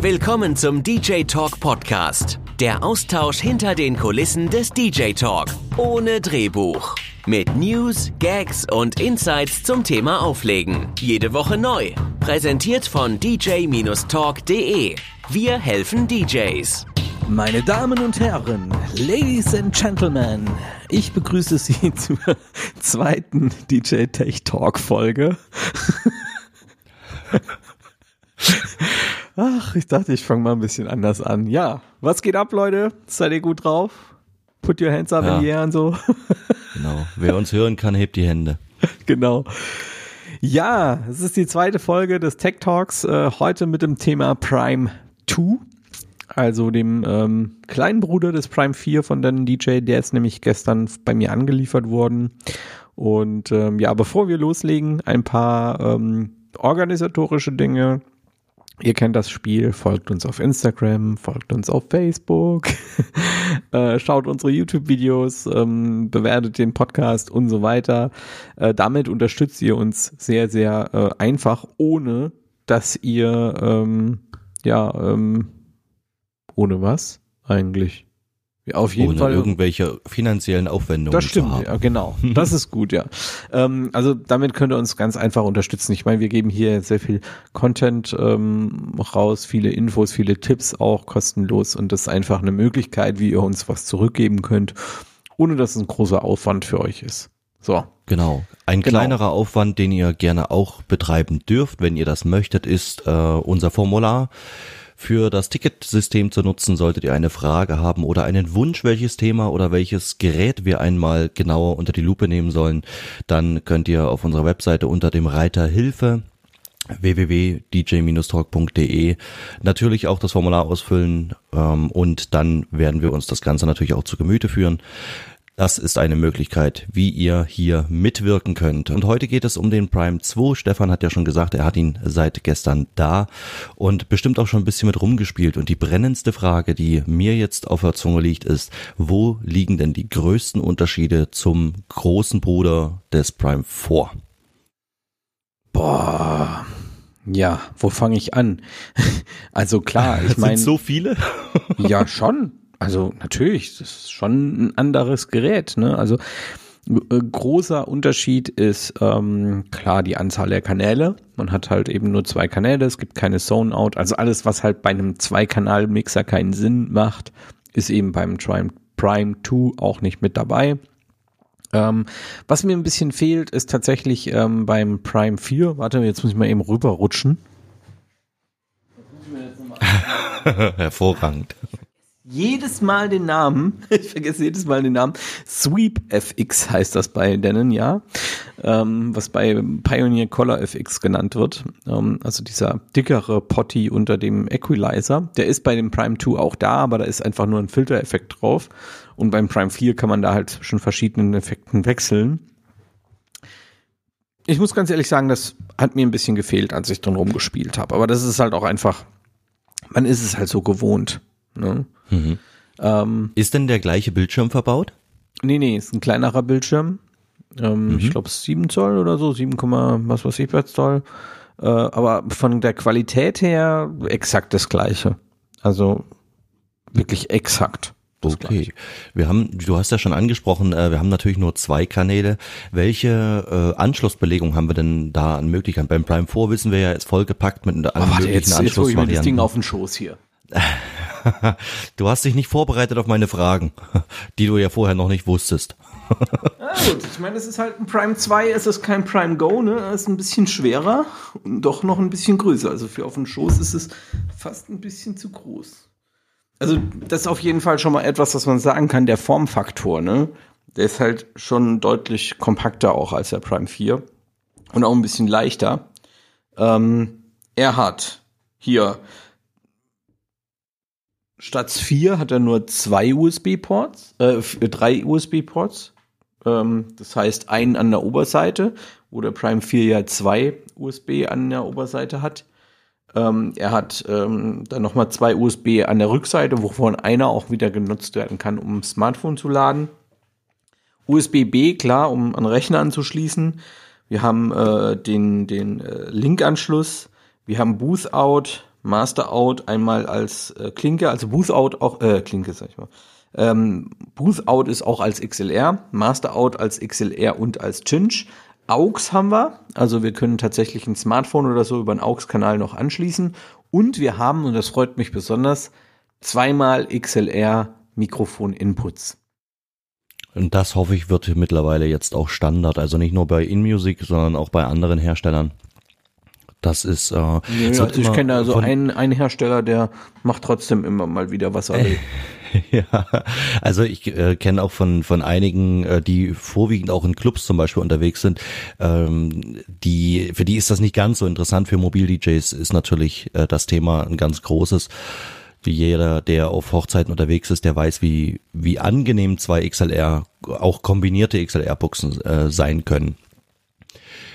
Willkommen zum DJ Talk Podcast. Der Austausch hinter den Kulissen des DJ Talk. Ohne Drehbuch. Mit News, Gags und Insights zum Thema Auflegen. Jede Woche neu. Präsentiert von dj-talk.de. Wir helfen DJs. Meine Damen und Herren, Ladies and Gentlemen, ich begrüße Sie zur zweiten DJ Tech Talk Folge. Ach, ich dachte, ich fange mal ein bisschen anders an. Ja, was geht ab, Leute? Seid ihr gut drauf? Put your hands up Ja. in the air und so. Genau. Wer uns hören kann, hebt die Hände. genau. Ja, es ist die zweite Folge des Tech Talks, äh, heute mit dem Thema Prime 2, also dem ähm, kleinen Bruder des Prime 4 von Dan DJ, der ist nämlich gestern bei mir angeliefert worden. Und ähm, ja, bevor wir loslegen, ein paar ähm, organisatorische Dinge. Ihr kennt das Spiel, folgt uns auf Instagram, folgt uns auf Facebook, äh, schaut unsere YouTube-Videos, ähm, bewertet den Podcast und so weiter. Äh, damit unterstützt ihr uns sehr, sehr äh, einfach, ohne dass ihr, ähm, ja, ähm, ohne was eigentlich? Auf jeden Ohne Fall irgendwelche finanziellen Aufwendungen das zu stimmt, haben. ja, genau. Das ist gut, ja. Ähm, also damit könnt ihr uns ganz einfach unterstützen. Ich meine, wir geben hier sehr viel Content ähm, raus, viele Infos, viele Tipps auch kostenlos und das ist einfach eine Möglichkeit, wie ihr uns was zurückgeben könnt, ohne dass es ein großer Aufwand für euch ist. So. Genau. Ein Genau. kleinerer Aufwand, den ihr gerne auch betreiben dürft, wenn ihr das möchtet, ist äh, unser Formular. Für das Ticketsystem zu nutzen, solltet ihr eine Frage haben oder einen Wunsch, welches Thema oder welches Gerät wir einmal genauer unter die Lupe nehmen sollen, dann könnt ihr auf unserer Webseite unter dem Reiter Hilfe www.dj-talk.de natürlich auch das Formular ausfüllen ähm, und dann werden wir uns das Ganze natürlich auch zu Gemüte führen. Das ist eine Möglichkeit, wie ihr hier mitwirken könnt. Und heute geht es um den Prime 2. Stefan hat ja schon gesagt, er hat ihn seit gestern da und bestimmt auch schon ein bisschen mit rumgespielt. Und die brennendste Frage, die mir jetzt auf der Zunge liegt, ist, wo liegen denn die größten Unterschiede zum großen Bruder des Prime 4? Boah. Ja, wo fange ich an? also klar, ich meine. so viele. Ja, schon. Also natürlich, das ist schon ein anderes Gerät. Ne? Also äh, großer Unterschied ist ähm, klar die Anzahl der Kanäle. Man hat halt eben nur zwei Kanäle, es gibt keine Zone-Out. Also alles, was halt bei einem Zweikanal-Mixer keinen Sinn macht, ist eben beim Prime, Prime 2 auch nicht mit dabei. Ähm, was mir ein bisschen fehlt, ist tatsächlich ähm, beim Prime 4, warte, jetzt muss ich mal eben rüberrutschen. Hervorragend. Jedes Mal den Namen, ich vergesse jedes Mal den Namen, Sweep FX heißt das bei Denon, ja, ähm, was bei Pioneer Color FX genannt wird, ähm, also dieser dickere Potty unter dem Equalizer, der ist bei dem Prime 2 auch da, aber da ist einfach nur ein Filtereffekt drauf und beim Prime 4 kann man da halt zwischen verschiedenen Effekten wechseln. Ich muss ganz ehrlich sagen, das hat mir ein bisschen gefehlt, als ich drin rumgespielt habe, aber das ist halt auch einfach, man ist es halt so gewohnt, ne? Mhm. Ähm, Ist denn der gleiche Bildschirm verbaut? nee, nee, ist ein kleinerer Bildschirm. Ähm, Ich glaube 7 Zoll oder so, 7, was weiß ich was Zoll. Äh, aber von der Qualität her exakt das gleiche. Also wirklich exakt. Okay. Wir haben, du hast ja schon angesprochen, äh, wir haben natürlich nur zwei Kanäle. Welche äh, Anschlussbelegung haben wir denn da an Möglichkeiten? Beim Prime 4 wissen wir ja, ist vollgepackt mit allen Oh, warte, möglichen jetzt, jetzt hol ich mir das Ding Anschlussvarianten. auf den Schoß hier. Du hast dich nicht vorbereitet auf meine Fragen, die du ja vorher noch nicht wusstest. Ja, gut, ich meine, es ist halt ein Prime 2, es ist kein Prime Go, ne? Es ist ein bisschen schwerer und doch noch ein bisschen größer. Also für auf den Schoß ist es fast ein bisschen zu groß. Also, das ist auf jeden Fall schon mal etwas, was man sagen kann, der Formfaktor, ne? Der ist halt schon deutlich kompakter auch als der Prime 4 und auch ein bisschen leichter. Ähm, er hat hier statt vier hat er nur zwei USB-Ports, äh, drei USB-Ports. Ähm, das heißt, einen an der Oberseite, wo der Prime 4 ja zwei USB an der Oberseite hat. Ähm, er hat ähm, dann nochmal zwei USB an der Rückseite, wovon einer auch wieder genutzt werden kann, um Smartphone zu laden. USB-B, klar, um an Rechner anzuschließen. Wir haben äh, den, den äh, Link-Anschluss. Wir haben Booth-Out, Master Out einmal als äh, Klinke, also Booth Out auch, äh, Klinke sag ich mal. Ähm, Booth Out ist auch als XLR, Master Out als XLR und als Cinch. AUX haben wir, also wir können tatsächlich ein Smartphone oder so über einen AUX-Kanal noch anschließen. Und wir haben, und das freut mich besonders, zweimal XLR Mikrofon-Inputs. Und das hoffe ich wird mittlerweile jetzt auch Standard, also nicht nur bei InMusic, sondern auch bei anderen Herstellern. Das ist. Äh, ja, also ich kenne also einen, einen Hersteller, der macht trotzdem immer mal wieder was will. ja, also ich äh, kenne auch von von einigen, äh, die vorwiegend auch in Clubs zum Beispiel unterwegs sind. Ähm, die für die ist das nicht ganz so interessant. Für Mobil-DJs ist natürlich äh, das Thema ein ganz großes. Wie jeder, der auf Hochzeiten unterwegs ist, der weiß, wie wie angenehm zwei XLR, auch kombinierte XLR-Buchsen äh, sein können.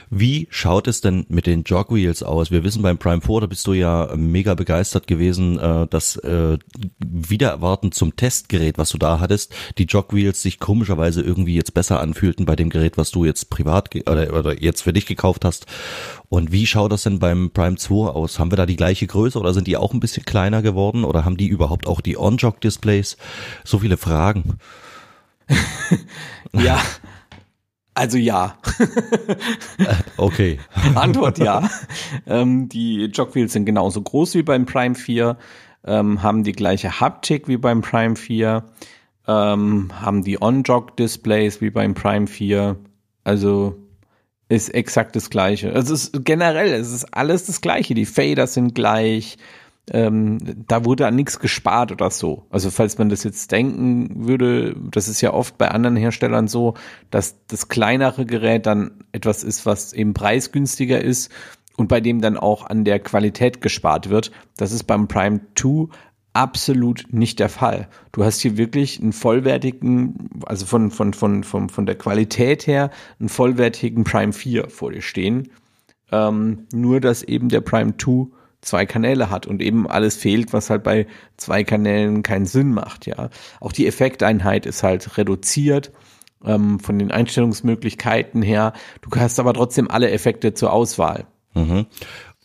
Wie schaut es denn mit den Jogwheels aus? Wir wissen beim Prime 4, da bist du ja mega begeistert gewesen, äh, dass äh, wieder erwarten zum Testgerät, was du da hattest, die Jogwheels sich komischerweise irgendwie jetzt besser anfühlten bei dem Gerät, was du jetzt privat oder, oder jetzt für dich gekauft hast. Und wie schaut das denn beim Prime 2 aus? Haben wir da die gleiche Größe oder sind die auch ein bisschen kleiner geworden oder haben die überhaupt auch die On-Jog-Displays? So viele Fragen. ja, also ja. okay. Antwort ja. Ähm, die Jogwheels sind genauso groß wie beim Prime 4, ähm, haben die gleiche Haptik wie beim Prime 4, ähm, haben die On-Jog-Displays wie beim Prime 4. Also ist exakt das gleiche. Es ist generell, es ist alles das gleiche. Die Faders sind gleich, ähm, da wurde an nichts gespart oder so. Also falls man das jetzt denken würde, das ist ja oft bei anderen Herstellern so, dass das kleinere Gerät dann etwas ist, was eben preisgünstiger ist und bei dem dann auch an der Qualität gespart wird. Das ist beim Prime 2 absolut nicht der Fall. Du hast hier wirklich einen vollwertigen, also von, von, von, von, von der Qualität her, einen vollwertigen Prime 4 vor dir stehen. Ähm, nur, dass eben der Prime 2 zwei Kanäle hat und eben alles fehlt, was halt bei zwei Kanälen keinen Sinn macht, ja. Auch die Effekteinheit ist halt reduziert ähm, von den Einstellungsmöglichkeiten her. Du hast aber trotzdem alle Effekte zur Auswahl. Mhm.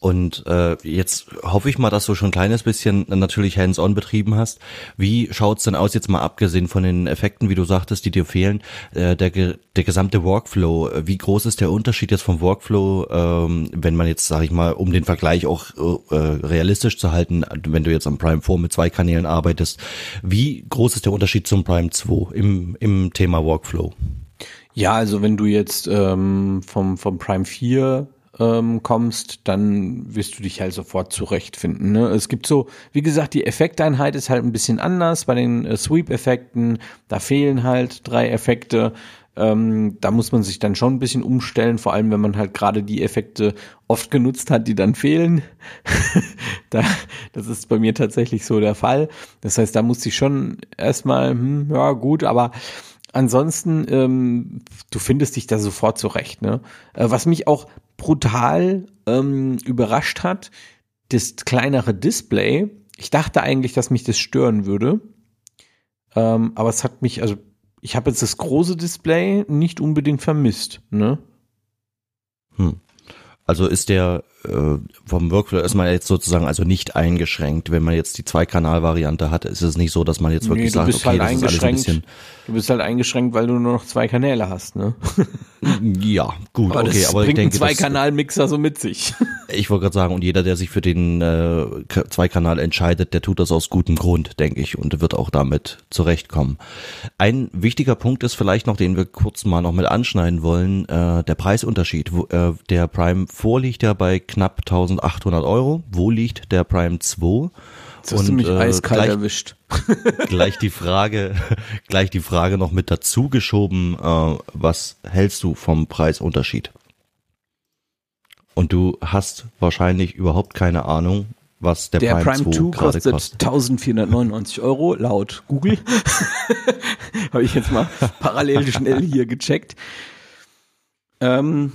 Und äh, jetzt hoffe ich mal, dass du schon ein kleines bisschen natürlich hands-on betrieben hast. Wie schaut's denn aus, jetzt mal abgesehen von den Effekten, wie du sagtest, die dir fehlen, äh, der, der gesamte Workflow, wie groß ist der Unterschied jetzt vom Workflow, ähm, wenn man jetzt, sage ich mal, um den Vergleich auch äh, realistisch zu halten, wenn du jetzt am Prime 4 mit zwei Kanälen arbeitest, wie groß ist der Unterschied zum Prime 2 im, im Thema Workflow? Ja, also wenn du jetzt ähm, vom, vom Prime 4 ähm, kommst, dann wirst du dich halt sofort zurechtfinden. Ne? Es gibt so, wie gesagt, die Effekteinheit ist halt ein bisschen anders bei den äh, Sweep-Effekten. Da fehlen halt drei Effekte. Ähm, da muss man sich dann schon ein bisschen umstellen, vor allem wenn man halt gerade die Effekte oft genutzt hat, die dann fehlen. da, das ist bei mir tatsächlich so der Fall. Das heißt, da muss ich schon erstmal, hm, ja gut, aber ansonsten, ähm, du findest dich da sofort zurecht. Ne? Äh, was mich auch brutal ähm, überrascht hat, das kleinere Display. Ich dachte eigentlich, dass mich das stören würde. Ähm, aber es hat mich, also ich habe jetzt das große Display nicht unbedingt vermisst. Ne? Hm. Also ist der vom Workflow ist man jetzt sozusagen also nicht eingeschränkt. Wenn man jetzt die Zwei-Kanal-Variante hat, ist es nicht so, dass man jetzt wirklich nee, sagt, okay, halt das ist alles ein bisschen. Du bist halt eingeschränkt, weil du nur noch zwei Kanäle hast, ne? ja, gut, aber okay, aber ich denke, Zwei-Kanal-Mixer so mit sich. ich wollte gerade sagen, und jeder, der sich für den äh, Zwei-Kanal entscheidet, der tut das aus gutem Grund, denke ich, und wird auch damit zurechtkommen. Ein wichtiger Punkt ist vielleicht noch, den wir kurz mal noch mit anschneiden wollen, äh, der Preisunterschied. Wo, äh, der Prime vorliegt ja bei knapp 1800 Euro. Wo liegt der Prime 2? Das hast und, du mich äh, eiskalt gleich, erwischt. gleich die Frage, gleich die Frage noch mit dazu geschoben, äh, was hältst du vom Preisunterschied? Und du hast wahrscheinlich überhaupt keine Ahnung, was der, der Prime, Prime 2, 2 kostet, kostet 1499 Euro laut Google. Habe ich jetzt mal parallel schnell hier gecheckt. Ähm,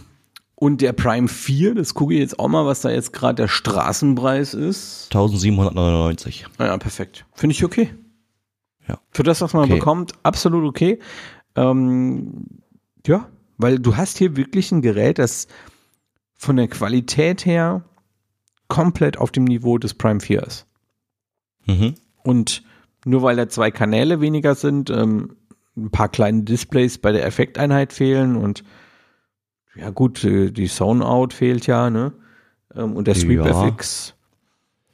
und der Prime 4, das gucke ich jetzt auch mal, was da jetzt gerade der Straßenpreis ist. 1799. Ah ja, perfekt. Finde ich okay. Ja. Für das, was man okay. bekommt, absolut okay. Ähm, ja, weil du hast hier wirklich ein Gerät, das von der Qualität her komplett auf dem Niveau des Prime 4 ist. Mhm. Und nur weil da zwei Kanäle weniger sind, ähm, ein paar kleine Displays bei der Effekteinheit fehlen und ja gut, äh, die Zone-Out fehlt ja, ne? Ähm, und der Sweep Ja. FX.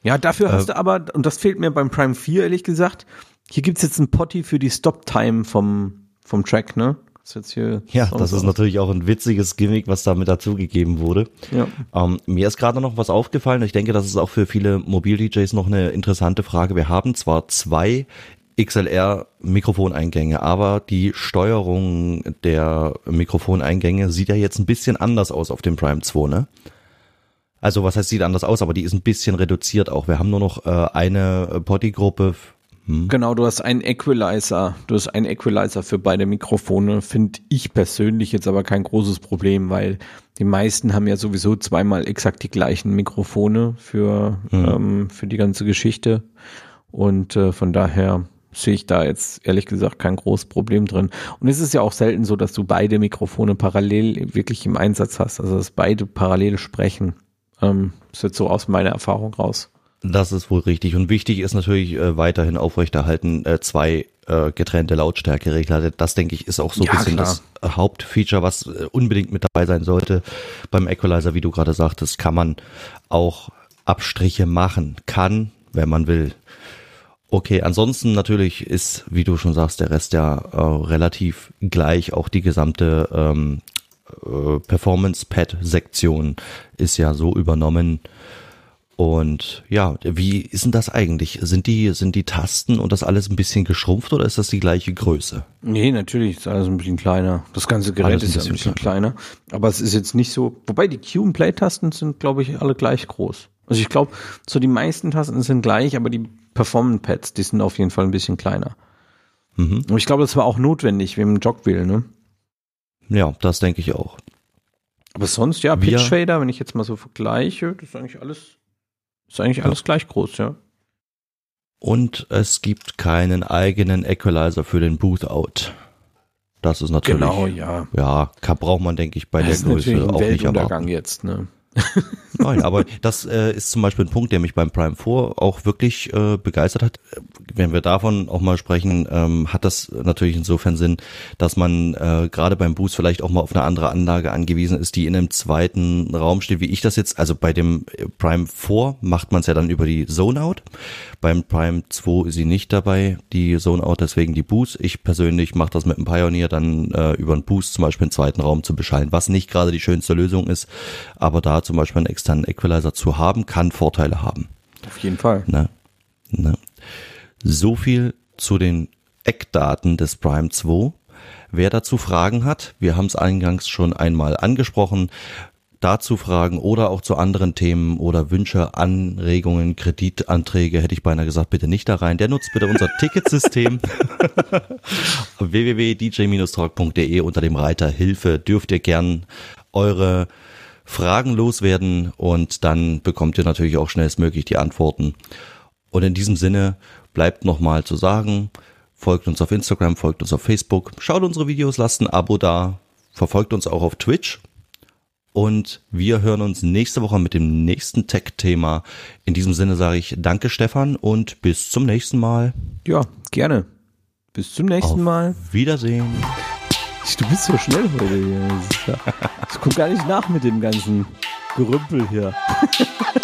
Ja, dafür hast Äh, du aber, und das fehlt mir beim Prime 4, ehrlich gesagt, hier gibt's jetzt ein Potty für die Stop-Time vom, vom Track, ne? Das ist jetzt hier Ja, das ist natürlich auch ein witziges Gimmick, was damit dazugegeben wurde. Ja. Ähm, mir ist gerade noch was aufgefallen. Ich denke, das ist auch für viele Mobil-DJs noch eine interessante Frage. Wir haben zwar zwei XLR-Mikrofoneingänge, aber die Steuerung der Mikrofoneingänge sieht ja jetzt ein bisschen anders aus auf dem Prime 2, ne? Also was heißt sieht anders aus, aber die ist ein bisschen reduziert auch. Wir haben nur noch äh, eine Bodygruppe. Hm. Genau, du hast einen Equalizer. Du hast einen Equalizer für beide Mikrofone. Finde ich persönlich jetzt aber kein großes Problem, weil die meisten haben ja sowieso zweimal exakt die gleichen Mikrofone für, ähm, für die ganze Geschichte. Und äh, von daher sehe ich da jetzt ehrlich gesagt kein großes Problem drin. Und es ist ja auch selten so, dass du beide Mikrofone parallel wirklich im Einsatz hast, also dass beide parallel sprechen. Ähm, das wird so aus meiner Erfahrung raus. Das ist wohl richtig. Und wichtig ist natürlich äh, weiterhin aufrechterhalten äh, zwei äh, getrennte Lautstärkeregler. Das denke ich ist auch so ein Ja, bisschen klar. das äh, Hauptfeature, was äh, unbedingt mit dabei sein sollte. Beim Equalizer, wie du gerade sagtest, kann man auch Abstriche machen. Kann, wenn man will. Okay, ansonsten natürlich ist, wie du schon sagst, der Rest ja äh, relativ gleich. Auch die gesamte ähm, äh, Performance-Pad-Sektion ist ja so übernommen. Und ja, wie ist denn das eigentlich? Sind die, sind die Tasten und das alles ein bisschen geschrumpft oder ist das die gleiche Größe? Nee, natürlich ist alles ein bisschen kleiner. Das ganze Gerät Alles ein ist ja ein bisschen bisschen kleiner. Aber es ist jetzt nicht so, wobei die Q- und Play-Tasten sind, glaube ich, alle gleich groß. Also ich glaube, so die meisten Tasten sind gleich, aber die Performance-Pads, die sind auf jeden Fall ein bisschen kleiner. Mhm. Und ich glaube, das war auch notwendig, wegen dem Jog will, ne? Ja, das denke ich auch. Aber sonst, ja, Pitch Fader, wenn ich jetzt mal so vergleiche, das ist eigentlich alles, ist eigentlich alles gleich groß, ja. Und es gibt keinen eigenen Equalizer für den Booth-Out. Das ist natürlich, Genau, ja. ja, braucht man, denke ich, bei der das natürlich Größe auch nicht Weltuntergang jetzt, ne? Nein, aber das äh, ist zum Beispiel ein Punkt, der mich beim Prime 4 auch wirklich äh, begeistert hat. Wenn wir davon auch mal sprechen, ähm, hat das natürlich insofern Sinn, dass man äh, gerade beim Boost vielleicht auch mal auf eine andere Anlage angewiesen ist, die in einem zweiten Raum steht, wie ich das jetzt, also bei dem äh, Prime 4 macht man es ja dann über die Zone Out. Beim Prime 2 ist sie nicht dabei, die Zone Out, deswegen die Boost. Ich persönlich mache das mit dem Pioneer dann äh, über einen Boost zum Beispiel einen zweiten Raum zu beschallen, was nicht gerade die schönste Lösung ist, aber da zum Beispiel einen externen Equalizer zu haben, kann Vorteile haben. Auf jeden Fall. Ne? Ne? So viel zu den Eckdaten des Prime 2. Wer dazu Fragen hat, wir haben es eingangs schon einmal angesprochen, dazu Fragen oder auch zu anderen Themen oder Wünsche, Anregungen, Kreditanträge, hätte ich beinahe gesagt, bitte nicht da rein. Der nutzt bitte unser Ticketsystem www.dj-talk.de unter dem Reiter Hilfe dürft ihr gern eure Fragen loswerden und dann bekommt ihr natürlich auch schnellstmöglich die Antworten. Und in diesem Sinne bleibt nochmal zu sagen, folgt uns auf Instagram, folgt uns auf Facebook, schaut unsere Videos, lasst ein Abo da, verfolgt uns auch auf Twitch. Und wir hören uns nächste Woche mit dem nächsten Tech-Thema. In diesem Sinne sage ich Danke, Stefan, und bis zum nächsten Mal. Ja, gerne. Bis zum nächsten Auf Mal. Wiedersehen. Du bist so schnell heute hier. Ich guck gar nicht nach mit dem ganzen Gerümpel hier.